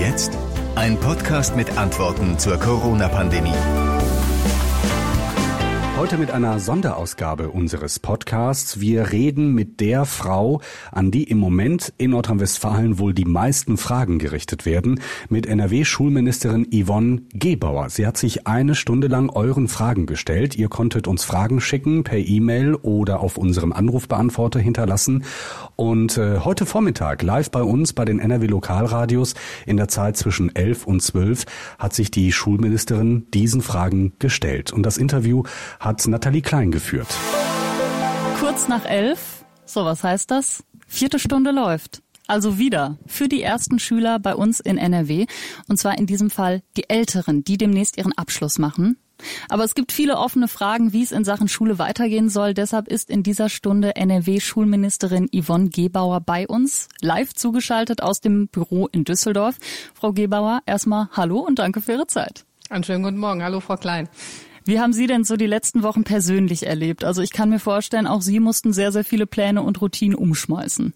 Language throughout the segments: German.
jetzt? Ein Podcast mit Antworten zur Corona-Pandemie. Heute mit einer Sonderausgabe unseres Podcasts. Wir reden mit der Frau, an die im Moment in Nordrhein-Westfalen wohl die meisten Fragen gerichtet werden, mit NRW-Schulministerin Yvonne Gebauer. Sie hat sich eine Stunde lang euren Fragen gestellt. Ihr konntet uns Fragen schicken per E-Mail oder auf unserem Anrufbeantworter hinterlassen. Und äh, heute Vormittag live bei uns bei den NRW Lokalradios in der Zeit zwischen 11 und 12 hat sich die Schulministerin diesen Fragen gestellt. Und das Interview hat hat Nathalie Klein geführt. Kurz nach elf, so was heißt das? Vierte Stunde läuft. Also wieder für die ersten Schüler bei uns in NRW. Und zwar in diesem Fall die Älteren, die demnächst ihren Abschluss machen. Aber es gibt viele offene Fragen, wie es in Sachen Schule weitergehen soll. Deshalb ist in dieser Stunde NRW-Schulministerin Yvonne Gebauer bei uns, live zugeschaltet aus dem Büro in Düsseldorf. Frau Gebauer, erstmal Hallo und danke für Ihre Zeit. Einen schönen guten Morgen. Hallo, Frau Klein. Wie haben Sie denn so die letzten Wochen persönlich erlebt? Also ich kann mir vorstellen, auch Sie mussten sehr, sehr viele Pläne und Routinen umschmeißen.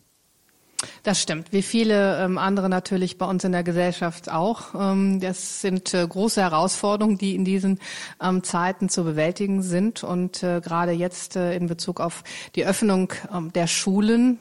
Das stimmt. Wie viele ähm, andere natürlich bei uns in der Gesellschaft auch. Ähm, das sind äh, große Herausforderungen, die in diesen ähm, Zeiten zu bewältigen sind. Und äh, gerade jetzt äh, in Bezug auf die Öffnung ähm, der Schulen,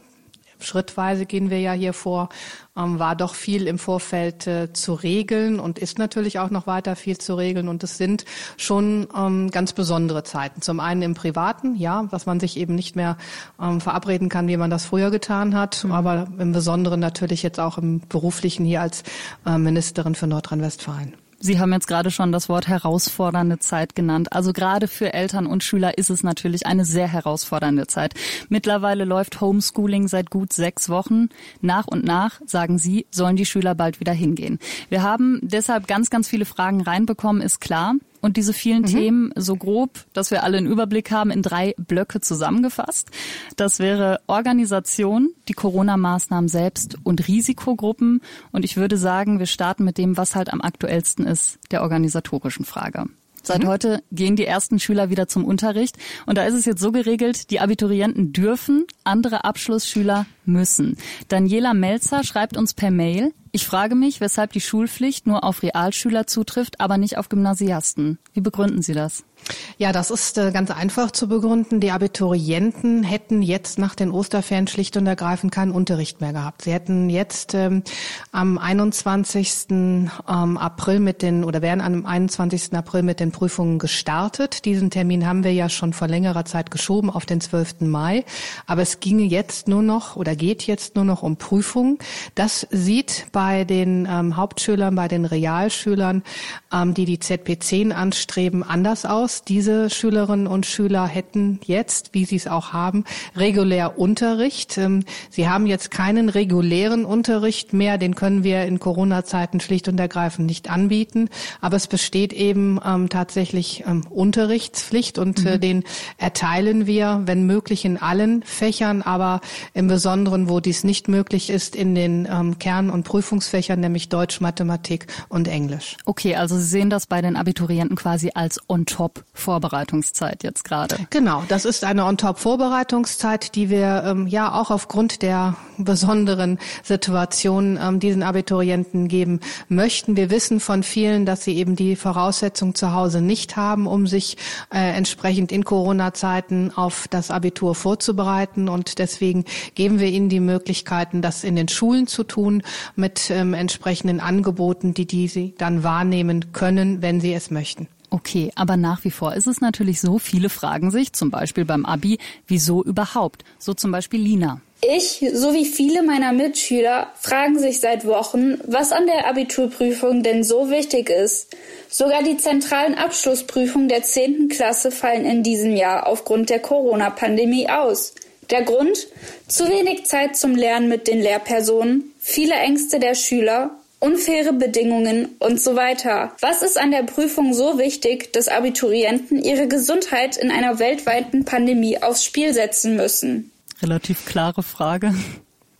schrittweise gehen wir ja hier vor, ähm, war doch viel im Vorfeld äh, zu regeln und ist natürlich auch noch weiter viel zu regeln. Und es sind schon ähm, ganz besondere Zeiten. Zum einen im Privaten, ja, dass man sich eben nicht mehr ähm, verabreden kann, wie man das früher getan hat, mhm. aber im Besonderen natürlich jetzt auch im beruflichen hier als äh, Ministerin für Nordrhein-Westfalen. Sie haben jetzt gerade schon das Wort herausfordernde Zeit genannt. Also gerade für Eltern und Schüler ist es natürlich eine sehr herausfordernde Zeit. Mittlerweile läuft Homeschooling seit gut sechs Wochen. Nach und nach, sagen Sie, sollen die Schüler bald wieder hingehen. Wir haben deshalb ganz, ganz viele Fragen reinbekommen, ist klar und diese vielen mhm. Themen so grob, dass wir alle einen Überblick haben, in drei Blöcke zusammengefasst. Das wäre Organisation, die Corona-Maßnahmen selbst und Risikogruppen. Und ich würde sagen, wir starten mit dem, was halt am aktuellsten ist, der organisatorischen Frage. Seit mhm. heute gehen die ersten Schüler wieder zum Unterricht. Und da ist es jetzt so geregelt, die Abiturienten dürfen, andere Abschlussschüler müssen. Daniela Melzer schreibt uns per Mail, ich frage mich, weshalb die Schulpflicht nur auf Realschüler zutrifft, aber nicht auf Gymnasiasten. Wie begründen Sie das? Ja, das ist äh, ganz einfach zu begründen. Die Abiturienten hätten jetzt nach den Osterferien schlicht und ergreifend keinen Unterricht mehr gehabt. Sie hätten jetzt ähm, am 21. Ähm, April mit den oder wären am 21. April mit den Prüfungen gestartet. Diesen Termin haben wir ja schon vor längerer Zeit geschoben auf den 12. Mai. Aber es ginge jetzt nur noch oder geht jetzt nur noch um Prüfungen. Das sieht bei den ähm, Hauptschülern, bei den Realschülern, ähm, die die ZP10 anstreben, anders aus. Diese Schülerinnen und Schüler hätten jetzt, wie sie es auch haben, regulär Unterricht. Ähm, sie haben jetzt keinen regulären Unterricht mehr. Den können wir in Corona-Zeiten schlicht und ergreifend nicht anbieten. Aber es besteht eben ähm, tatsächlich ähm, Unterrichtspflicht und äh, mhm. den erteilen wir, wenn möglich, in allen Fächern, aber im Besonderen, wo dies nicht möglich ist, in den ähm, Kern- und Prüfungsfächern, nämlich Deutsch, Mathematik und Englisch. Okay, also Sie sehen das bei den Abiturienten quasi als on-top vorbereitungszeit jetzt gerade. Genau, das ist eine On-Top-Vorbereitungszeit, die wir ähm, ja auch aufgrund der besonderen Situation ähm, diesen Abiturienten geben möchten. Wir wissen von vielen, dass sie eben die Voraussetzung zu Hause nicht haben, um sich äh, entsprechend in Corona-Zeiten auf das Abitur vorzubereiten. Und deswegen geben wir ihnen die Möglichkeiten, das in den Schulen zu tun, mit ähm, entsprechenden Angeboten, die die sie dann wahrnehmen können, wenn sie es möchten. Okay, aber nach wie vor ist es natürlich so, viele fragen sich, zum Beispiel beim Abi, wieso überhaupt? So zum Beispiel Lina. Ich sowie viele meiner Mitschüler fragen sich seit Wochen, was an der Abiturprüfung denn so wichtig ist. Sogar die zentralen Abschlussprüfungen der 10. Klasse fallen in diesem Jahr aufgrund der Corona-Pandemie aus. Der Grund? Zu wenig Zeit zum Lernen mit den Lehrpersonen, viele Ängste der Schüler unfaire Bedingungen und so weiter. Was ist an der Prüfung so wichtig, dass Abiturienten ihre Gesundheit in einer weltweiten Pandemie aufs Spiel setzen müssen? Relativ klare Frage.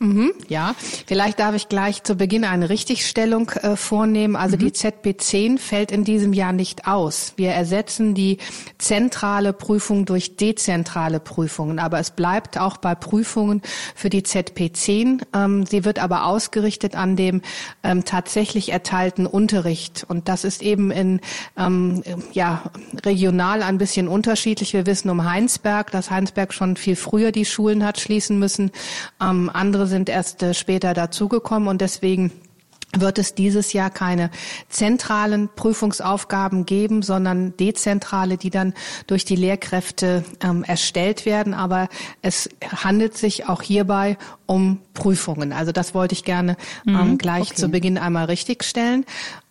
Mhm, ja, vielleicht darf ich gleich zu Beginn eine Richtigstellung äh, vornehmen. Also mhm. die ZB10 fällt in diesem Jahr nicht aus. Wir ersetzen die zentrale Prüfung durch dezentrale Prüfungen. Aber es bleibt auch bei Prüfungen für die ZP10. Ähm, sie wird aber ausgerichtet an dem ähm, tatsächlich erteilten Unterricht. Und das ist eben in, ähm, ja, regional ein bisschen unterschiedlich. Wir wissen um Heinsberg, dass Heinsberg schon viel früher die Schulen hat schließen müssen. Ähm, andere sind erst äh, später dazugekommen und deswegen wird es dieses Jahr keine zentralen Prüfungsaufgaben geben, sondern dezentrale, die dann durch die Lehrkräfte ähm, erstellt werden. Aber es handelt sich auch hierbei um Prüfungen. Also das wollte ich gerne ähm, mhm, gleich okay. zu Beginn einmal richtigstellen.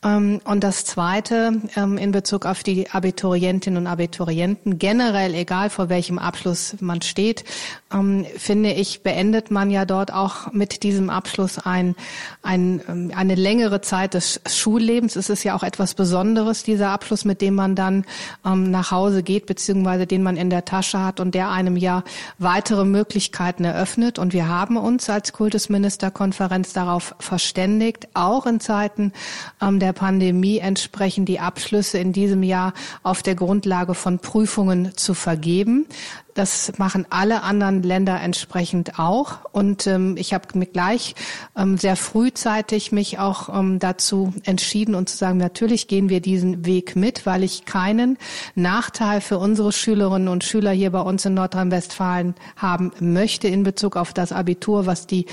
Ähm, und das Zweite ähm, in Bezug auf die Abiturientinnen und Abiturienten, generell egal vor welchem Abschluss man steht, ähm, finde ich, beendet man ja dort auch mit diesem Abschluss ein, ein, eine längere Zeit des Schullebens. Es ist ja auch etwas Besonderes, dieser Abschluss, mit dem man dann nach Hause geht, beziehungsweise den man in der Tasche hat und der einem ja weitere Möglichkeiten eröffnet. Und wir haben uns als Kultusministerkonferenz darauf verständigt, auch in Zeiten der der Pandemie entsprechend die Abschlüsse in diesem Jahr auf der Grundlage von Prüfungen zu vergeben. Das machen alle anderen Länder entsprechend auch. Und ähm, ich habe mir gleich ähm, sehr frühzeitig mich auch ähm, dazu entschieden und zu sagen, natürlich gehen wir diesen Weg mit, weil ich keinen Nachteil für unsere Schülerinnen und Schüler hier bei uns in Nordrhein-Westfalen haben möchte in Bezug auf das Abitur, was die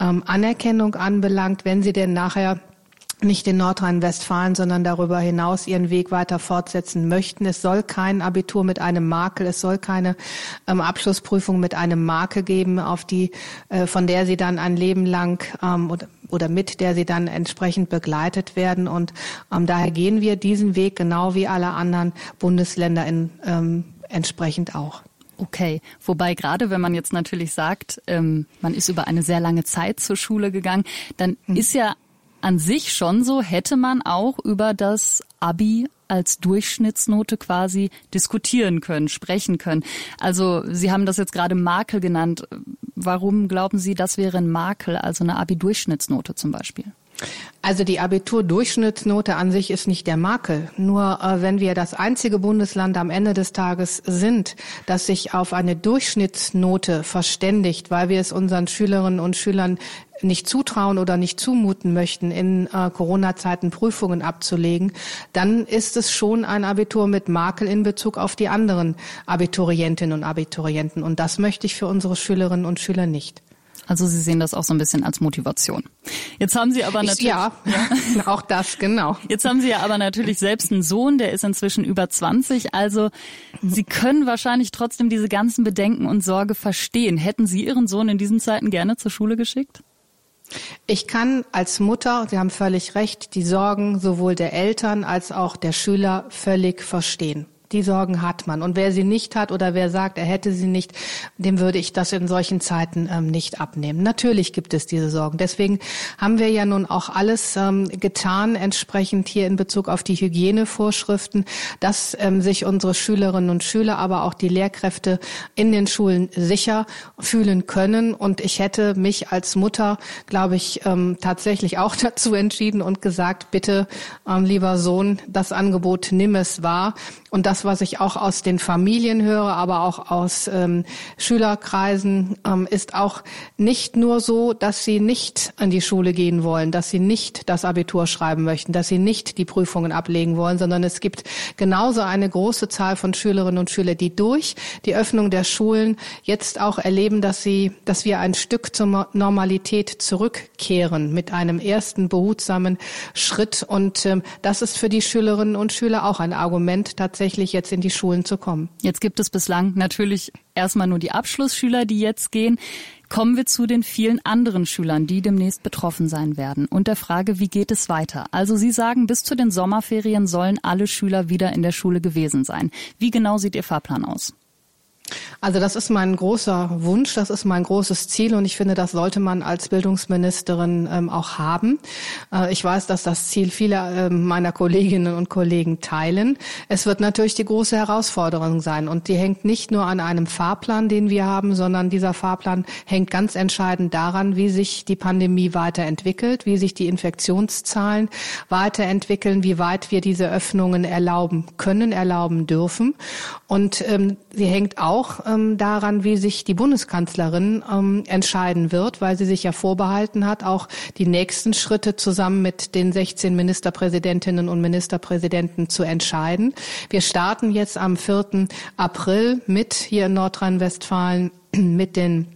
ähm, Anerkennung anbelangt, wenn sie denn nachher nicht in Nordrhein-Westfalen, sondern darüber hinaus ihren Weg weiter fortsetzen möchten. Es soll kein Abitur mit einem Makel, es soll keine ähm, Abschlussprüfung mit einem Makel geben, auf die, äh, von der sie dann ein Leben lang ähm, oder, oder mit der sie dann entsprechend begleitet werden. Und ähm, daher gehen wir diesen Weg genau wie alle anderen Bundesländer in, ähm, entsprechend auch. Okay, wobei gerade wenn man jetzt natürlich sagt, ähm, man ist über eine sehr lange Zeit zur Schule gegangen, dann hm. ist ja an sich schon so, hätte man auch über das Abi als Durchschnittsnote quasi diskutieren können, sprechen können. Also Sie haben das jetzt gerade Makel genannt. Warum glauben Sie, das wäre ein Makel, also eine Abi-Durchschnittsnote zum Beispiel? Also die Abiturdurchschnittsnote an sich ist nicht der Makel. Nur äh, wenn wir das einzige Bundesland am Ende des Tages sind, das sich auf eine Durchschnittsnote verständigt, weil wir es unseren Schülerinnen und Schülern nicht zutrauen oder nicht zumuten möchten, in äh, Corona-Zeiten Prüfungen abzulegen, dann ist es schon ein Abitur mit Makel in Bezug auf die anderen Abiturientinnen und Abiturienten. Und das möchte ich für unsere Schülerinnen und Schüler nicht. Also Sie sehen das auch so ein bisschen als Motivation. Jetzt haben Sie aber natürlich ja, ja, auch das genau. Jetzt haben Sie ja aber natürlich selbst einen Sohn, der ist inzwischen über 20. Also Sie können wahrscheinlich trotzdem diese ganzen Bedenken und Sorge verstehen. Hätten Sie Ihren Sohn in diesen Zeiten gerne zur Schule geschickt? Ich kann als Mutter, Sie haben völlig recht, die Sorgen sowohl der Eltern als auch der Schüler völlig verstehen die Sorgen hat man. Und wer sie nicht hat oder wer sagt, er hätte sie nicht, dem würde ich das in solchen Zeiten ähm, nicht abnehmen. Natürlich gibt es diese Sorgen. Deswegen haben wir ja nun auch alles ähm, getan, entsprechend hier in Bezug auf die Hygienevorschriften, dass ähm, sich unsere Schülerinnen und Schüler, aber auch die Lehrkräfte in den Schulen sicher fühlen können. Und ich hätte mich als Mutter, glaube ich, ähm, tatsächlich auch dazu entschieden und gesagt, bitte, ähm, lieber Sohn, das Angebot nimm es wahr. Und das was ich auch aus den Familien höre, aber auch aus ähm, Schülerkreisen, ähm, ist auch nicht nur so, dass sie nicht an die Schule gehen wollen, dass sie nicht das Abitur schreiben möchten, dass sie nicht die Prüfungen ablegen wollen, sondern es gibt genauso eine große Zahl von Schülerinnen und Schülern, die durch die Öffnung der Schulen jetzt auch erleben, dass sie, dass wir ein Stück zur Normalität zurückkehren mit einem ersten behutsamen Schritt. Und ähm, das ist für die Schülerinnen und Schüler auch ein Argument, tatsächlich jetzt in die Schulen zu kommen. Jetzt gibt es bislang natürlich erstmal nur die Abschlussschüler, die jetzt gehen. Kommen wir zu den vielen anderen Schülern, die demnächst betroffen sein werden und der Frage, wie geht es weiter? Also Sie sagen, bis zu den Sommerferien sollen alle Schüler wieder in der Schule gewesen sein. Wie genau sieht Ihr Fahrplan aus? Also das ist mein großer Wunsch, das ist mein großes Ziel und ich finde, das sollte man als Bildungsministerin ähm, auch haben. Äh, ich weiß, dass das Ziel vieler äh, meiner Kolleginnen und Kollegen teilen. Es wird natürlich die große Herausforderung sein und die hängt nicht nur an einem Fahrplan, den wir haben, sondern dieser Fahrplan hängt ganz entscheidend daran, wie sich die Pandemie weiterentwickelt, wie sich die Infektionszahlen weiterentwickeln, wie weit wir diese Öffnungen erlauben können, erlauben dürfen. Und ähm, sie hängt auch ähm, daran, wie sich die Bundeskanzlerin ähm, entscheiden wird, weil sie sich ja vorbehalten hat, auch die nächsten Schritte zusammen mit den 16 Ministerpräsidentinnen und Ministerpräsidenten zu entscheiden. Wir starten jetzt am 4. April mit hier in Nordrhein-Westfalen mit den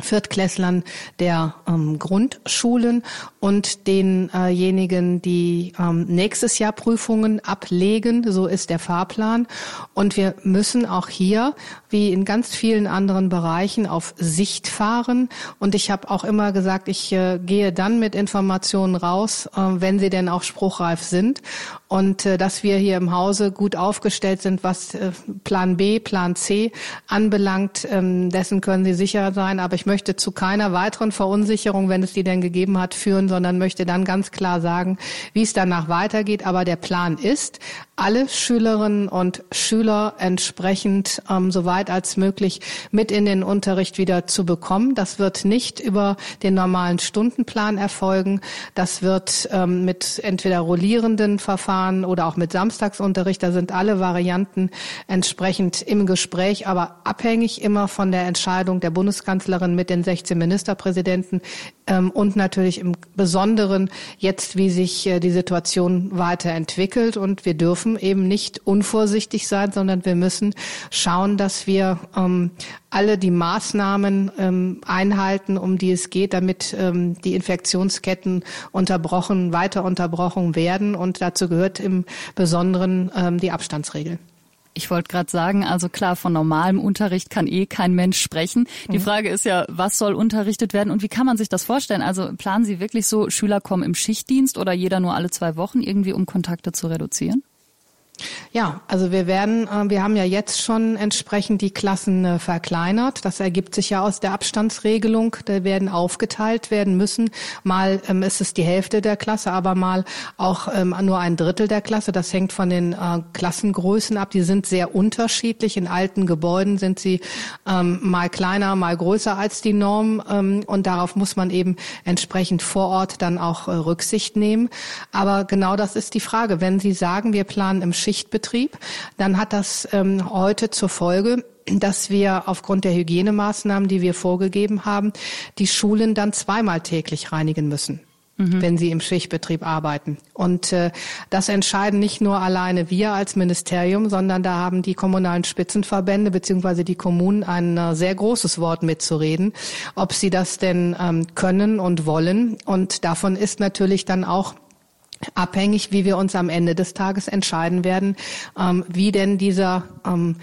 Viertklässlern der ähm, Grundschulen und denjenigen, die ähm, nächstes Jahr Prüfungen ablegen. So ist der Fahrplan. Und wir müssen auch hier, wie in ganz vielen anderen Bereichen, auf Sicht fahren. Und ich habe auch immer gesagt, ich äh, gehe dann mit Informationen raus, äh, wenn sie denn auch spruchreif sind. Und äh, dass wir hier im Hause gut aufgestellt sind, was äh, Plan B, Plan C anbelangt, ähm, dessen können Sie sicher sein. Aber ich möchte zu keiner weiteren Verunsicherung, wenn es die denn gegeben hat, führen, sondern möchte dann ganz klar sagen, wie es danach weitergeht. Aber der Plan ist, alle Schülerinnen und Schüler entsprechend ähm, so weit als möglich mit in den Unterricht wieder zu bekommen. Das wird nicht über den normalen Stundenplan erfolgen. Das wird ähm, mit entweder rollierenden Verfahren oder auch mit Samstagsunterricht. Da sind alle Varianten entsprechend im Gespräch, aber abhängig immer von der Entscheidung der Bundeskanzlerin mit den 16 Ministerpräsidenten ähm, und natürlich im Besonderen jetzt, wie sich äh, die Situation weiterentwickelt. Und wir dürfen eben nicht unvorsichtig sein, sondern wir müssen schauen, dass wir ähm, alle die Maßnahmen ähm, einhalten, um die es geht, damit ähm, die Infektionsketten unterbrochen, weiter unterbrochen werden. Und dazu gehört im Besonderen ähm, die Abstandsregeln. Ich wollte gerade sagen, also klar, von normalem Unterricht kann eh kein Mensch sprechen. Die mhm. Frage ist ja, was soll unterrichtet werden und wie kann man sich das vorstellen? Also planen Sie wirklich so, Schüler kommen im Schichtdienst oder jeder nur alle zwei Wochen irgendwie, um Kontakte zu reduzieren? Ja, also wir werden, äh, wir haben ja jetzt schon entsprechend die Klassen äh, verkleinert. Das ergibt sich ja aus der Abstandsregelung. Da werden aufgeteilt werden müssen. Mal ähm, ist es die Hälfte der Klasse, aber mal auch ähm, nur ein Drittel der Klasse. Das hängt von den äh, Klassengrößen ab. Die sind sehr unterschiedlich. In alten Gebäuden sind sie ähm, mal kleiner, mal größer als die Norm. Und darauf muss man eben entsprechend vor Ort dann auch Rücksicht nehmen. Aber genau das ist die Frage. Wenn Sie sagen, wir planen im Schichtbetrieb, dann hat das ähm, heute zur Folge, dass wir aufgrund der Hygienemaßnahmen, die wir vorgegeben haben, die Schulen dann zweimal täglich reinigen müssen mhm. wenn sie im Schichtbetrieb arbeiten. Und äh, das entscheiden nicht nur alleine wir als Ministerium, sondern da haben die kommunalen Spitzenverbände beziehungsweise die Kommunen ein äh, sehr großes Wort mitzureden, ob sie das denn ähm, können und wollen. Und davon ist natürlich dann auch abhängig, wie wir uns am Ende des Tages entscheiden werden, ähm, wie denn dieser ähm,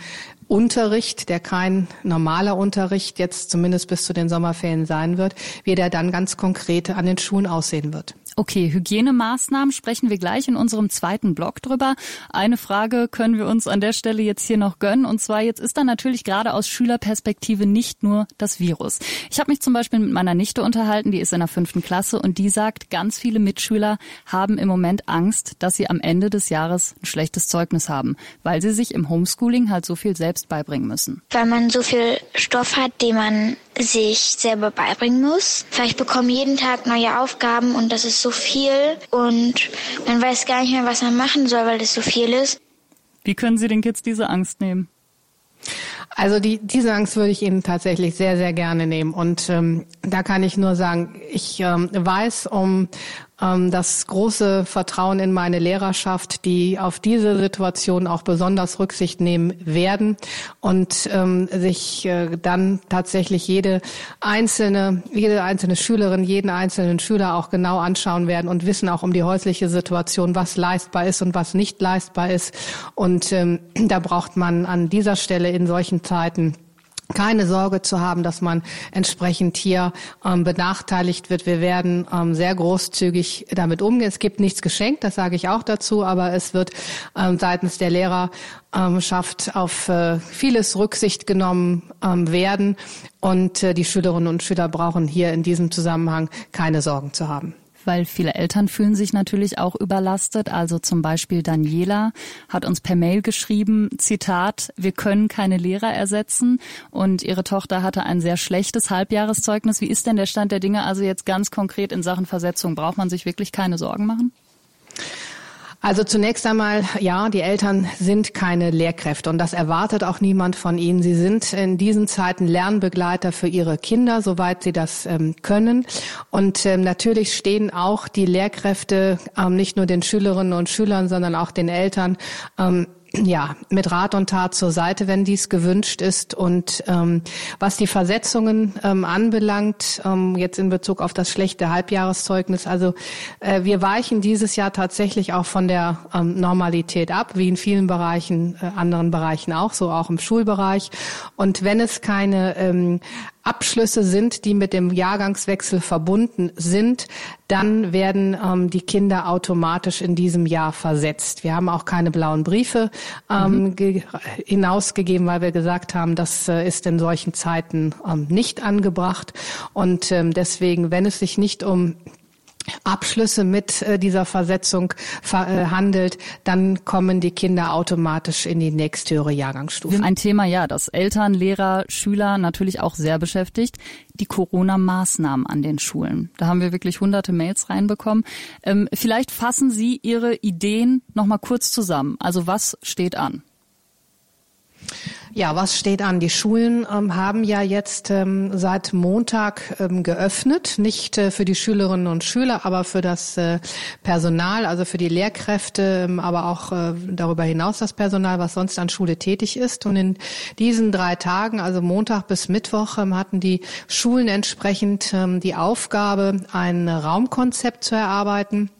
Unterricht, der kein normaler Unterricht jetzt zumindest bis zu den Sommerferien sein wird, wie der dann ganz konkret an den Schulen aussehen wird. Okay, Hygienemaßnahmen sprechen wir gleich in unserem zweiten Blog drüber. Eine Frage können wir uns an der Stelle jetzt hier noch gönnen. Und zwar jetzt ist da natürlich gerade aus Schülerperspektive nicht nur das Virus. Ich habe mich zum Beispiel mit meiner Nichte unterhalten, die ist in der fünften Klasse und die sagt, ganz viele Mitschüler haben im Moment Angst, dass sie am Ende des Jahres ein schlechtes Zeugnis haben, weil sie sich im Homeschooling halt so viel selbst beibringen müssen. Weil man so viel Stoff hat, den man sich selber beibringen muss. Vielleicht bekommen jeden Tag neue Aufgaben und das ist so viel und man weiß gar nicht mehr, was man machen soll, weil das so viel ist. Wie können Sie den Kids diese Angst nehmen? Also die, diese Angst würde ich Ihnen tatsächlich sehr, sehr gerne nehmen. Und ähm, da kann ich nur sagen, ich ähm, weiß um ähm, das große Vertrauen in meine Lehrerschaft, die auf diese Situation auch besonders Rücksicht nehmen werden und ähm, sich äh, dann tatsächlich jede einzelne, jede einzelne Schülerin, jeden einzelnen Schüler auch genau anschauen werden und wissen auch um die häusliche Situation, was leistbar ist und was nicht leistbar ist. Und ähm, da braucht man an dieser Stelle in solchen Zeiten keine Sorge zu haben, dass man entsprechend hier ähm, benachteiligt wird. Wir werden ähm, sehr großzügig damit umgehen. Es gibt nichts geschenkt, das sage ich auch dazu, aber es wird ähm, seitens der Lehrerschaft auf äh, vieles Rücksicht genommen ähm, werden und äh, die Schülerinnen und Schüler brauchen hier in diesem Zusammenhang keine Sorgen zu haben weil viele Eltern fühlen sich natürlich auch überlastet. Also zum Beispiel Daniela hat uns per Mail geschrieben, Zitat, wir können keine Lehrer ersetzen und ihre Tochter hatte ein sehr schlechtes Halbjahreszeugnis. Wie ist denn der Stand der Dinge also jetzt ganz konkret in Sachen Versetzung? Braucht man sich wirklich keine Sorgen machen? Also zunächst einmal, ja, die Eltern sind keine Lehrkräfte und das erwartet auch niemand von ihnen. Sie sind in diesen Zeiten Lernbegleiter für ihre Kinder, soweit sie das ähm, können. Und ähm, natürlich stehen auch die Lehrkräfte ähm, nicht nur den Schülerinnen und Schülern, sondern auch den Eltern ähm, ja, mit Rat und Tat zur Seite, wenn dies gewünscht ist. Und ähm, was die Versetzungen ähm, anbelangt, ähm, jetzt in Bezug auf das schlechte Halbjahreszeugnis, also äh, wir weichen dieses Jahr tatsächlich auch von der ähm, Normalität ab, wie in vielen Bereichen, äh, anderen Bereichen auch, so auch im Schulbereich. Und wenn es keine ähm, Abschlüsse sind, die mit dem Jahrgangswechsel verbunden sind, dann werden ähm, die Kinder automatisch in diesem Jahr versetzt. Wir haben auch keine blauen Briefe ähm, mhm. hinausgegeben, weil wir gesagt haben, das äh, ist in solchen Zeiten ähm, nicht angebracht. Und ähm, deswegen, wenn es sich nicht um Abschlüsse mit äh, dieser Versetzung ver äh, dann kommen die Kinder automatisch in die nächsthöhere Jahrgangsstufe. Ein Thema, ja, das Eltern, Lehrer, Schüler natürlich auch sehr beschäftigt, die Corona-Maßnahmen an den Schulen. Da haben wir wirklich hunderte Mails reinbekommen. Ähm, vielleicht fassen Sie Ihre Ideen noch mal kurz zusammen. Also was steht an? Ja, was steht an? Die Schulen ähm, haben ja jetzt ähm, seit Montag ähm, geöffnet, nicht äh, für die Schülerinnen und Schüler, aber für das äh, Personal, also für die Lehrkräfte, ähm, aber auch äh, darüber hinaus das Personal, was sonst an Schule tätig ist. Und in diesen drei Tagen, also Montag bis Mittwoch, ähm, hatten die Schulen entsprechend ähm, die Aufgabe, ein Raumkonzept zu erarbeiten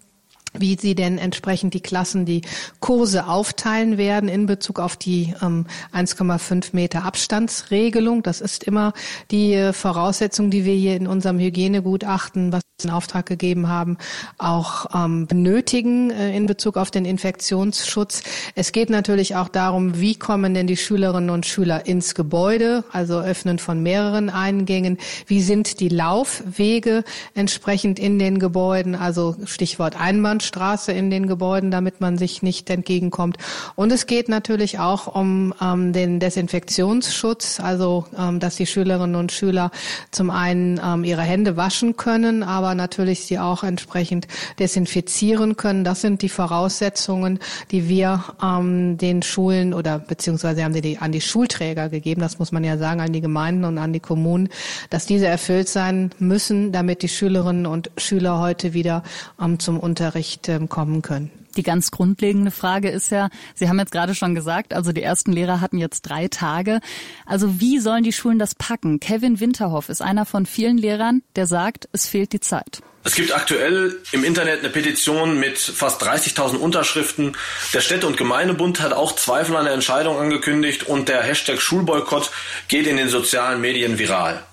wie sie denn entsprechend die Klassen die Kurse aufteilen werden in Bezug auf die ähm, 1,5 Meter Abstandsregelung. Das ist immer die äh, Voraussetzung, die wir hier in unserem Hygienegutachten, was wir in Auftrag gegeben haben, auch ähm, benötigen äh, in Bezug auf den Infektionsschutz. Es geht natürlich auch darum, wie kommen denn die Schülerinnen und Schüler ins Gebäude, also Öffnen von mehreren Eingängen. Wie sind die Laufwege entsprechend in den Gebäuden, also Stichwort Einbahn Straße in den Gebäuden, damit man sich nicht entgegenkommt. Und es geht natürlich auch um ähm, den Desinfektionsschutz, also ähm, dass die Schülerinnen und Schüler zum einen ähm, ihre Hände waschen können, aber natürlich sie auch entsprechend desinfizieren können. Das sind die Voraussetzungen, die wir ähm, den Schulen oder beziehungsweise haben sie die an die Schulträger gegeben, das muss man ja sagen, an die Gemeinden und an die Kommunen, dass diese erfüllt sein müssen, damit die Schülerinnen und Schüler heute wieder ähm, zum Unterricht Unterricht ähm, kommen können. Die ganz grundlegende Frage ist ja, Sie haben jetzt gerade schon gesagt, also die ersten Lehrer hatten jetzt drei Tage. Also wie sollen die Schulen das packen? Kevin Winterhoff ist einer von vielen Lehrern, der sagt, es fehlt die Zeit. Es gibt aktuell im Internet eine Petition mit fast 30.000 Unterschriften. Der Städte- und Gemeindebund hat auch Zweifel an der Entscheidung angekündigt und der Hashtag Schulboykott geht in den sozialen Medien viral.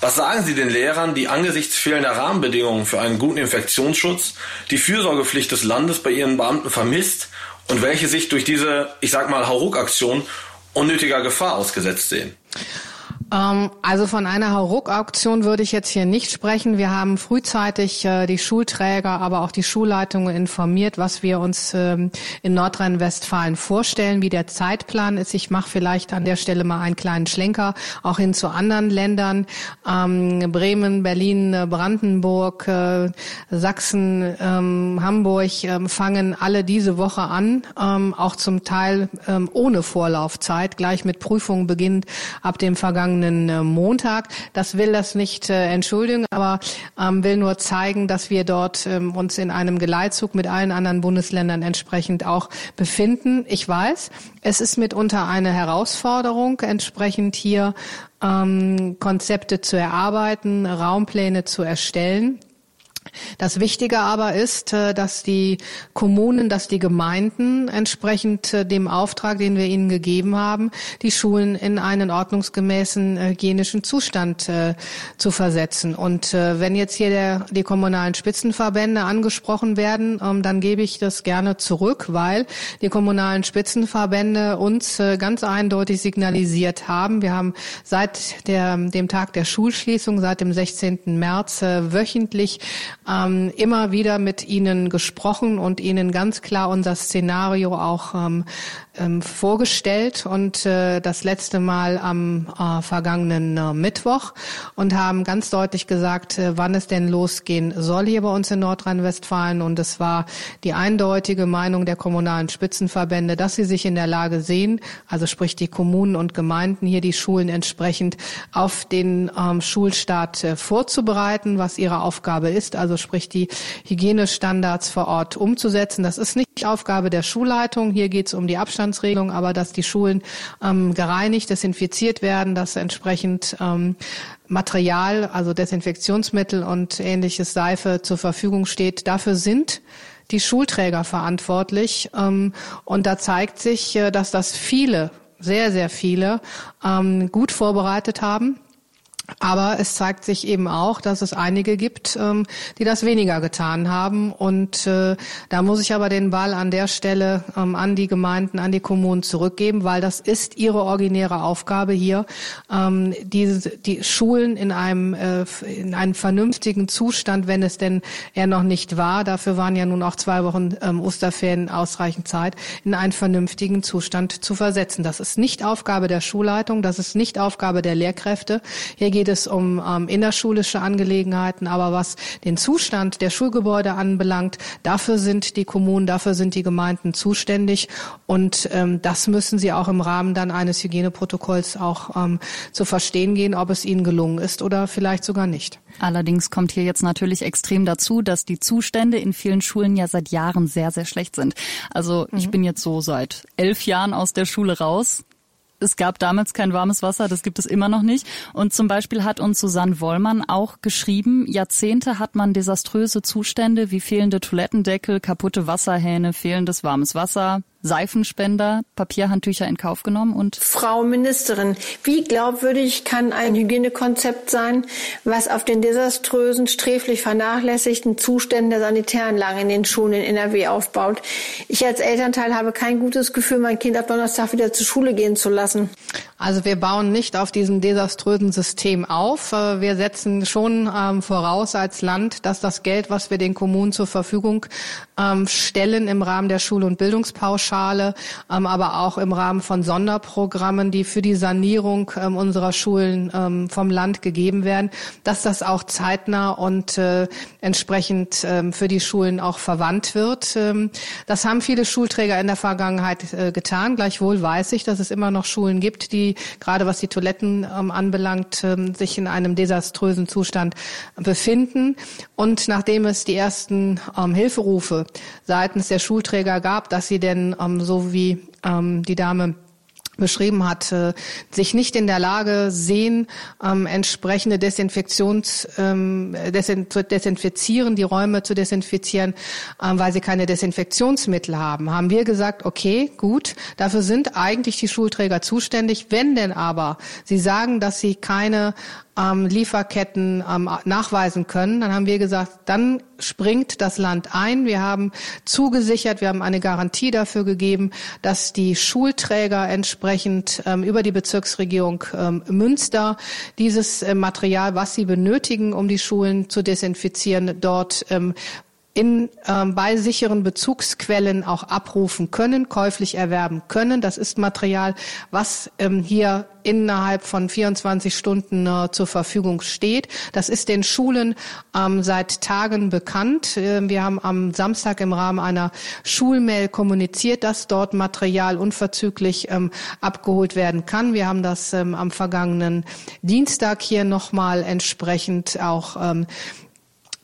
Was sagen Sie den Lehrern, die angesichts fehlender Rahmenbedingungen für einen guten Infektionsschutz die Fürsorgepflicht des Landes bei ihren Beamten vermisst und welche sich durch diese, ich sag mal, Hauruck-Aktion unnötiger Gefahr ausgesetzt sehen? Ähm, also von einer Hauruck-Auktion würde ich jetzt hier nicht sprechen. Wir haben frühzeitig äh, die Schulträger, aber auch die Schulleitungen informiert, was wir uns ähm, in Nordrhein-Westfalen vorstellen, wie der Zeitplan ist. Ich mache vielleicht an der Stelle mal einen kleinen Schlenker auch hin zu anderen Ländern. Ähm, Bremen, Berlin, äh, Brandenburg, äh, Sachsen, Hamburg fangen alle diese Woche an, auch zum Teil ohne Vorlaufzeit, gleich mit Prüfungen beginnt ab dem vergangenen vergangenen äh, Montag. Das will das nicht äh, entschuldigen, aber ähm, will nur zeigen, dass wir dort ähm, uns in einem Geleitzug mit allen anderen Bundesländern entsprechend auch befinden. Ich weiß, es ist mitunter eine Herausforderung, entsprechend hier ähm, Konzepte zu erarbeiten, Raumpläne zu erstellen. Das Wichtige aber ist, äh, dass die Kommunen, dass die Gemeinden entsprechend äh, dem Auftrag, den wir ihnen gegeben haben, die Schulen in einen ordnungsgemäßen äh, hygienischen Zustand zu versetzen. Und wenn jetzt hier der, die kommunalen Spitzenverbände angesprochen werden, ähm, dann gebe ich das gerne zurück, weil die kommunalen Spitzenverbände uns ganz eindeutig signalisiert haben. Wir haben seit der, dem Tag der Schulschließung, seit dem 16. März wöchentlich ähm, immer wieder mit ihnen gesprochen und ihnen ganz klar unser Szenario auch ähm, ähm, vorgestellt und äh, das letzte Mal am äh, vergangenen äh, Mittwoch und haben ganz deutlich gesagt, äh, wann es denn losgehen soll hier bei uns in Nordrhein-Westfalen. Und es war die eindeutige Meinung der kommunalen Spitzenverbände, dass sie sich in der Lage sehen, also sprich die Kommunen und Gemeinden hier die Schulen entsprechend auf den ähm, Schulstart äh, vorzubereiten, was ihre Aufgabe ist, also sprich die Hygienestandards vor Ort umzusetzen. Das ist nicht Aufgabe der Schulleitung. Hier geht es um die Abstand Abstandsregelung, aber dass die Schulen ähm, gereinigt, desinfiziert werden, dass entsprechend ähm, Material, also Desinfektionsmittel und ähnliches Seife zur Verfügung steht. Dafür sind die Schulträger verantwortlich. Ähm, und da zeigt sich, äh, dass das viele, sehr, sehr viele ähm, gut vorbereitet haben aber es zeigt sich eben auch, dass es einige gibt, ähm, die das weniger getan haben. Und äh, da muss ich aber den Ball an der Stelle ähm, an die Gemeinden, an die Kommunen zurückgeben, weil das ist ihre originäre Aufgabe hier, ähm, die, Schulen in einem, äh, in einem vernünftigen Zustand, wenn es denn er noch nicht war, dafür waren ja nun auch zwei Wochen Osterferien ausreichend Zeit, in einen vernünftigen Zustand zu versetzen. Das ist nicht Aufgabe der Schulleitung, das ist nicht Aufgabe der Lehrkräfte. Hier geht es um ähm, innerschulische Angelegenheiten, aber was den Zustand der Schulgebäude anbelangt, dafür sind die Kommunen, dafür sind die Gemeinden zuständig und ähm, das müssen sie auch im Rahmen dann eines Hygieneprotokolls auch ähm, zu verstehen gehen, ob es ihnen gelungen ist oder vielleicht sogar nicht. Allerdings kommt hier jetzt natürlich extrem dazu, dass die Zustände in vielen Schulen ja seit Jahren sehr, sehr schlecht sind. Also ich mhm. bin jetzt so seit elf Jahren aus der Schule raus es gab damals kein warmes Wasser, das gibt es immer noch nicht. Und zum Beispiel hat uns Susanne Wollmann auch geschrieben, Jahrzehnte hat man desaströse Zustände wie fehlende Toilettendeckel, kaputte Wasserhähne, fehlendes warmes Wasser, Seifenspender, Papierhandtücher in Kauf genommen und Frau Ministerin, wie glaubwürdig kann ein Hygienekonzept sein, was auf den desaströsen, sträflich vernachlässigten Zuständen der Sanitäranlagen in den Schulen in NRW aufbaut? Ich als Elternteil habe kein gutes Gefühl, mein Kind ab Donnerstag wieder zur Schule gehen zu lassen. Also wir bauen nicht auf diesem desaströsen System auf. Äh, wir setzen schon ähm, voraus als Land, dass das Geld, was wir den Kommunen zur Verfügung ähm, stellen im Rahmen der Schul- und Bildungspauschale, Pauschale, ähm, aber auch im Rahmen von Sonderprogrammen, die für die Sanierung ähm, unserer Schulen ähm, vom Land gegeben werden, dass das auch zeitnah und äh, entsprechend für die Schulen auch verwandt wird. Das haben viele Schulträger in der Vergangenheit äh, getan. Gleichwohl weiß ich, dass es immer noch Schulen gibt, die gerade was die Toiletten anbelangt, sich in einem desaströsen Zustand befinden. Und nachdem es die ersten Hilferufe seitens der Schulträger gab, dass sie denn ähm, so wie ähm, die Dame beschrieben hat, äh, sich nicht in der Lage sehen, ähm, entsprechende Desinfektions, ähm, desin zu desinfizieren, die Räume zu desinfizieren, ähm, weil sie keine Desinfektionsmittel haben. Haben wir gesagt, okay, gut, dafür sind eigentlich die Schulträger zuständig. Wenn denn aber sie sagen, dass sie keine ähm, Lieferketten ähm, nachweisen können, dann haben wir gesagt, dann springt das Land ein. Wir haben zugesichert, wir haben eine Garantie dafür gegeben, dass die Schulträger entsprechend ähm, über die Bezirksregierung ähm, Münster dieses äh, Material, was sie benötigen, um die Schulen zu desinfizieren, dort ähm, in, ähm, bei sicheren Bezugsquellen auch abrufen können, käuflich erwerben können. Das ist Material, was ähm, hier innerhalb von 24 Stunden äh, zur Verfügung steht. Das ist den Schulen ähm, seit Tagen bekannt. Äh, wir haben am Samstag im Rahmen einer Schulmail kommuniziert, dass dort Material unverzüglich ähm, abgeholt werden kann. Wir haben das ähm, am vergangenen Dienstag hier nochmal entsprechend auch ähm,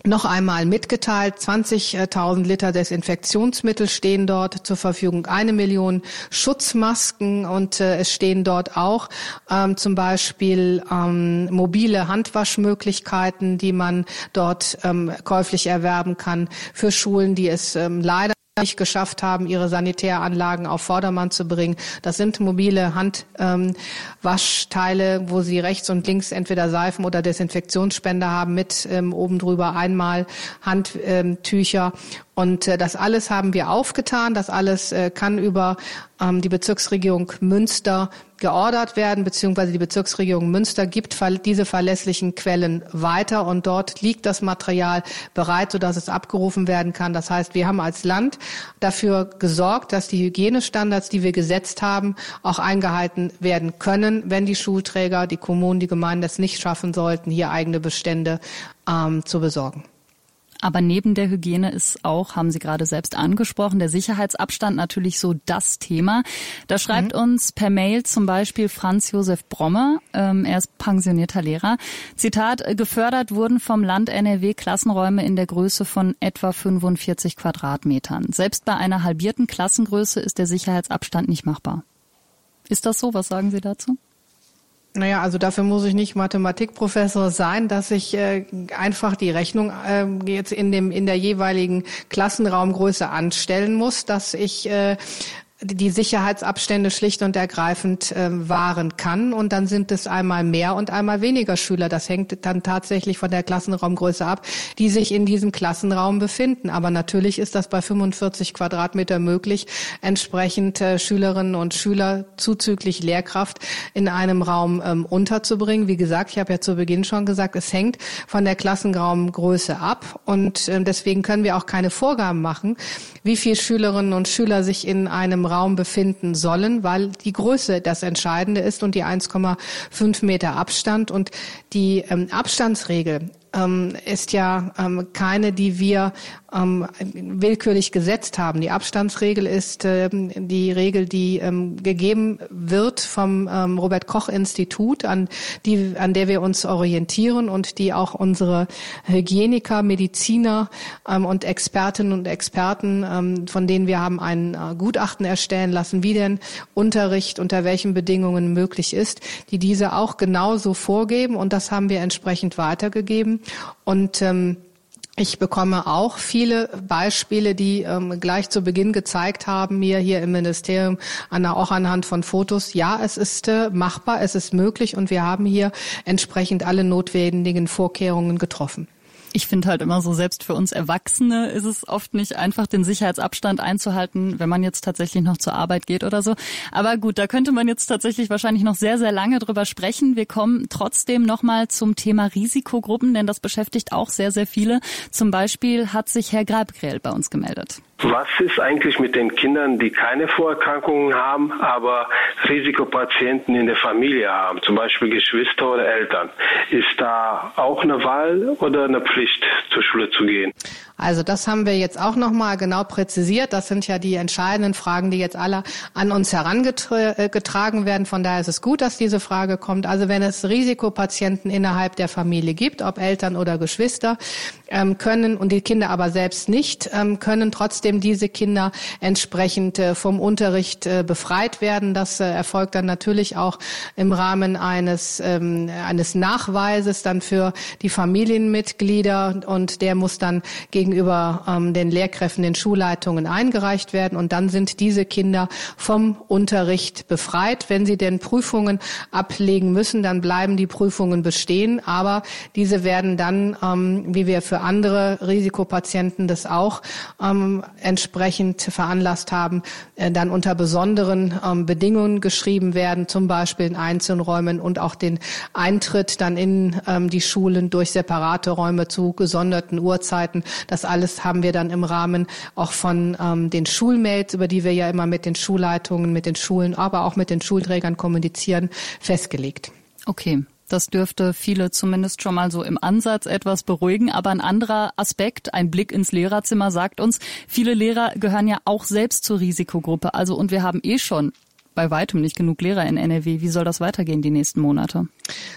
noch einmal mitgeteilt, 20.000 Liter Desinfektionsmittel stehen dort zur Verfügung, eine Million Schutzmasken und äh, es stehen dort auch ähm, zum Beispiel ähm, mobile Handwaschmöglichkeiten, die man dort ähm, käuflich erwerben kann für Schulen, die es ähm, leider nicht geschafft haben, ihre Sanitäranlagen auf Vordermann zu bringen. Das sind mobile Handwaschteile, ähm, wo sie rechts und links entweder Seifen oder Desinfektionsspender haben mit ähm, oben drüber einmal Handtücher und äh, das alles haben wir aufgetan. Das alles äh, kann über ähm, die Bezirksregierung Münster geordert werden, beziehungsweise die Bezirksregierung Münster gibt diese verlässlichen Quellen weiter und dort liegt das Material bereit, sodass es abgerufen werden kann. Das heißt, wir haben als Land dafür gesorgt, dass die Hygienestandards, die wir gesetzt haben, auch eingehalten werden können, wenn die Schulträger, die Kommunen, die Gemeinden es nicht schaffen sollten, hier eigene Bestände ähm, zu besorgen. Aber neben der Hygiene ist auch, haben Sie gerade selbst angesprochen, der Sicherheitsabstand natürlich so das Thema. Da schreibt mhm. uns per Mail zum Beispiel Franz Josef Brommer, ähm, er ist pensionierter Lehrer. Zitat, gefördert wurden vom Land NRW Klassenräume in der Größe von etwa 45 Quadratmetern. Selbst bei einer halbierten Klassengröße ist der Sicherheitsabstand nicht machbar. Ist das so? Was sagen Sie dazu? Naja, also dafür muss ich nicht Mathematikprofessor sein, dass ich äh, einfach die Rechnung äh, jetzt in dem in der jeweiligen Klassenraumgröße anstellen muss, dass ich äh, die Sicherheitsabstände schlicht und ergreifend äh, wahren kann. Und dann sind es einmal mehr und einmal weniger Schüler. Das hängt dann tatsächlich von der Klassenraumgröße ab, die sich in diesem Klassenraum befinden. Aber natürlich ist das bei 45 Quadratmeter möglich, entsprechend äh, Schülerinnen und Schüler zuzüglich Lehrkraft in einem Raum ähm, unterzubringen. Wie gesagt, ich habe ja zu Beginn schon gesagt, es hängt von der Klassenraumgröße ab. Und äh, deswegen können wir auch keine Vorgaben machen, wie viele Schülerinnen und Schüler sich in einem Raum befinden sollen, weil die Größe das Entscheidende ist und die 1,5 Meter Abstand. Und die ähm, Abstandsregel ähm, ist ja ähm, keine, die wir ähm, willkürlich gesetzt haben. Die Abstandsregel ist ähm, die Regel, die ähm, gegeben wird vom ähm, Robert Koch Institut, an die, an der wir uns orientieren und die auch unsere Hygieniker, Mediziner ähm, und Expertinnen und Experten, ähm, von denen wir haben ein äh, Gutachten erstellen lassen, wie denn Unterricht unter welchen Bedingungen möglich ist, die diese auch genauso vorgeben und das haben wir entsprechend weitergegeben und ähm, ich bekomme auch viele Beispiele, die ähm, gleich zu Beginn gezeigt haben, mir hier im Ministerium, auch anhand von Fotos. Ja, es ist äh, machbar, es ist möglich und wir haben hier entsprechend alle notwendigen Vorkehrungen getroffen. Ich finde halt immer so, selbst für uns Erwachsene ist es oft nicht einfach, den Sicherheitsabstand einzuhalten, wenn man jetzt tatsächlich noch zur Arbeit geht oder so. Aber gut, da könnte man jetzt tatsächlich wahrscheinlich noch sehr, sehr lange drüber sprechen. Wir kommen trotzdem nochmal zum Thema Risikogruppen, denn das beschäftigt auch sehr, sehr viele. Zum Beispiel hat sich Herr Grabgrell bei uns gemeldet. Was ist eigentlich mit den Kindern, die keine Vorerkrankungen haben, aber Risikopatienten in der Familie haben, zum Beispiel Geschwister oder Eltern? Ist da auch eine Wahl oder eine Pflicht, zur Schule zu gehen? Also das haben wir jetzt auch nochmal genau präzisiert. Das sind ja die entscheidenden Fragen, die jetzt alle an uns herangetragen werden. Von daher ist es gut, dass diese Frage kommt. Also wenn es Risikopatienten innerhalb der Familie gibt, ob Eltern oder Geschwister, ähm, können und die Kinder aber selbst nicht, ähm, können trotzdem diese Kinder entsprechend äh, vom Unterricht äh, befreit werden. Das äh, erfolgt dann natürlich auch im Rahmen eines, ähm, eines Nachweises dann für die Familienmitglieder und der muss dann gegen gegenüber ähm, den Lehrkräften, den Schulleitungen eingereicht werden. Und dann sind diese Kinder vom Unterricht befreit. Wenn sie denn Prüfungen ablegen müssen, dann bleiben die Prüfungen bestehen. Aber diese werden dann, ähm, wie wir für andere Risikopatienten das auch entsprechend veranlasst haben, äh, dann unter besonderen ähm, Bedingungen geschrieben werden, zum Beispiel in Einzelräumen und auch den Eintritt dann in ähm, die Schulen durch separate Räume zu gesonderten Uhrzeiten. Das alles haben wir dann im Rahmen auch von ähm, den Schulmails, über die wir ja immer mit den Schulleitungen, mit den Schulen, aber auch mit den Schulträgern kommunizieren, festgelegt. Okay. Das dürfte viele zumindest schon mal so im Ansatz etwas beruhigen. Aber ein anderer Aspekt, ein Blick ins Lehrerzimmer sagt uns, viele Lehrer gehören ja auch selbst zur Risikogruppe. Also und wir haben eh schon bei weitem nicht genug Lehrer in NRW. Wie soll das weitergehen die nächsten Monate?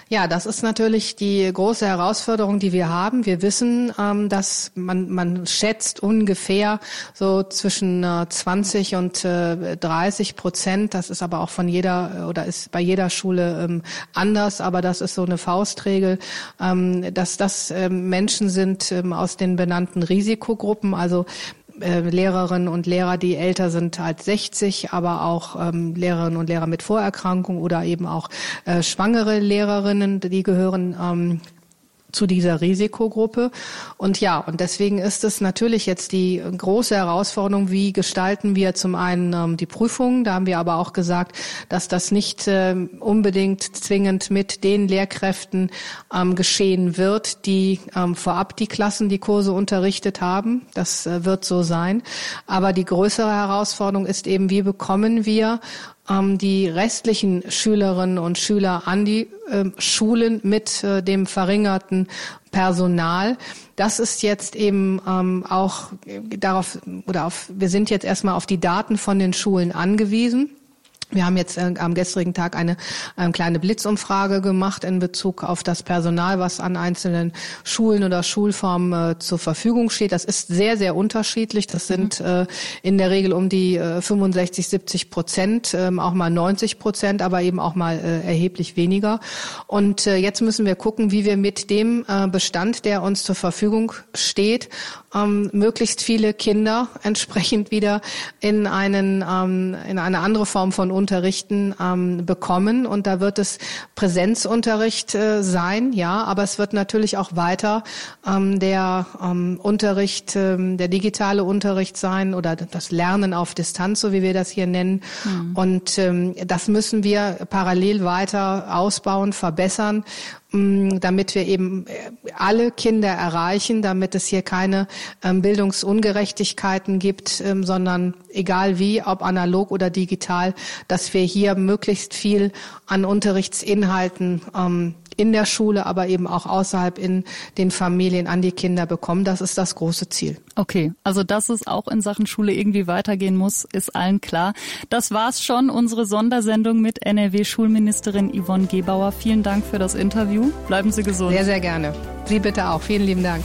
Ja, das ist natürlich die große Herausforderung, die wir haben. Wir wissen, ähm, dass man, man schätzt ungefähr so zwischen äh, 20 und äh, 30 Prozent. Das ist aber auch von jeder oder ist bei jeder Schule ähm, anders, aber das ist so eine Faustregel, ähm, dass das ähm, Menschen sind ähm, aus den benannten Risikogruppen, also äh, Lehrerinnen und Lehrer, die älter sind als 60, aber auch ähm, Lehrerinnen und Lehrer mit Vorerkrankung oder eben auch äh, schwangere Lehrerinnen, die gehören ähm, zu dieser Risikogruppe. Und ja, und deswegen ist es natürlich jetzt die große Herausforderung, wie gestalten wir zum einen ähm, die Prüfungen. Da haben wir aber auch gesagt, dass das nicht äh, unbedingt zwingend mit den Lehrkräften ähm, geschehen wird, die ähm, vorab die Klassen, die Kurse unterrichtet haben. Das äh, wird so sein. Aber die größere Herausforderung ist eben, wie bekommen wir die restlichen Schülerinnen und Schüler an die äh, Schulen mit äh, dem verringerten Personal. Das ist jetzt eben ähm, auch darauf oder auf, wir sind jetzt erstmal auf die Daten von den Schulen angewiesen. Wir haben jetzt äh, am gestrigen Tag eine, eine kleine Blitzumfrage gemacht in Bezug auf das Personal, was an einzelnen Schulen oder Schulformen äh, zur Verfügung steht. Das ist sehr, sehr unterschiedlich. Das sind mhm. äh, in der Regel um die äh, 65, 70 Prozent, äh, auch mal 90 Prozent, aber eben auch mal äh, erheblich weniger. Und äh, jetzt müssen wir gucken, wie wir mit dem äh, Bestand, der uns zur Verfügung steht, ähm, möglichst viele Kinder entsprechend wieder in einen ähm, in eine andere Form von Unterrichten ähm, bekommen. Und da wird es Präsenzunterricht äh, sein, ja, aber es wird natürlich auch weiter ähm, der ähm, Unterricht, ähm, der digitale Unterricht sein oder das Lernen auf Distanz, so wie wir das hier nennen. Mhm. Und ähm, das müssen wir parallel weiter ausbauen, verbessern damit wir eben äh, alle Kinder erreichen, damit es hier keine ähm, Bildungsungerechtigkeiten gibt, ähm, sondern egal wie, ob analog oder digital, dass wir hier möglichst viel an Unterrichtsinhalten ähm, in der Schule, aber eben auch außerhalb in den Familien an die Kinder bekommen. Das ist das große Ziel. Okay, also dass es auch in Sachen Schule irgendwie weitergehen muss, ist allen klar. Das war's schon, unsere Sondersendung mit NRW-Schulministerin Yvonne Gebauer. Vielen Dank für das Interview. Bleiben Sie gesund. Sehr, sehr gerne. Sie bitte auch. Vielen lieben Dank.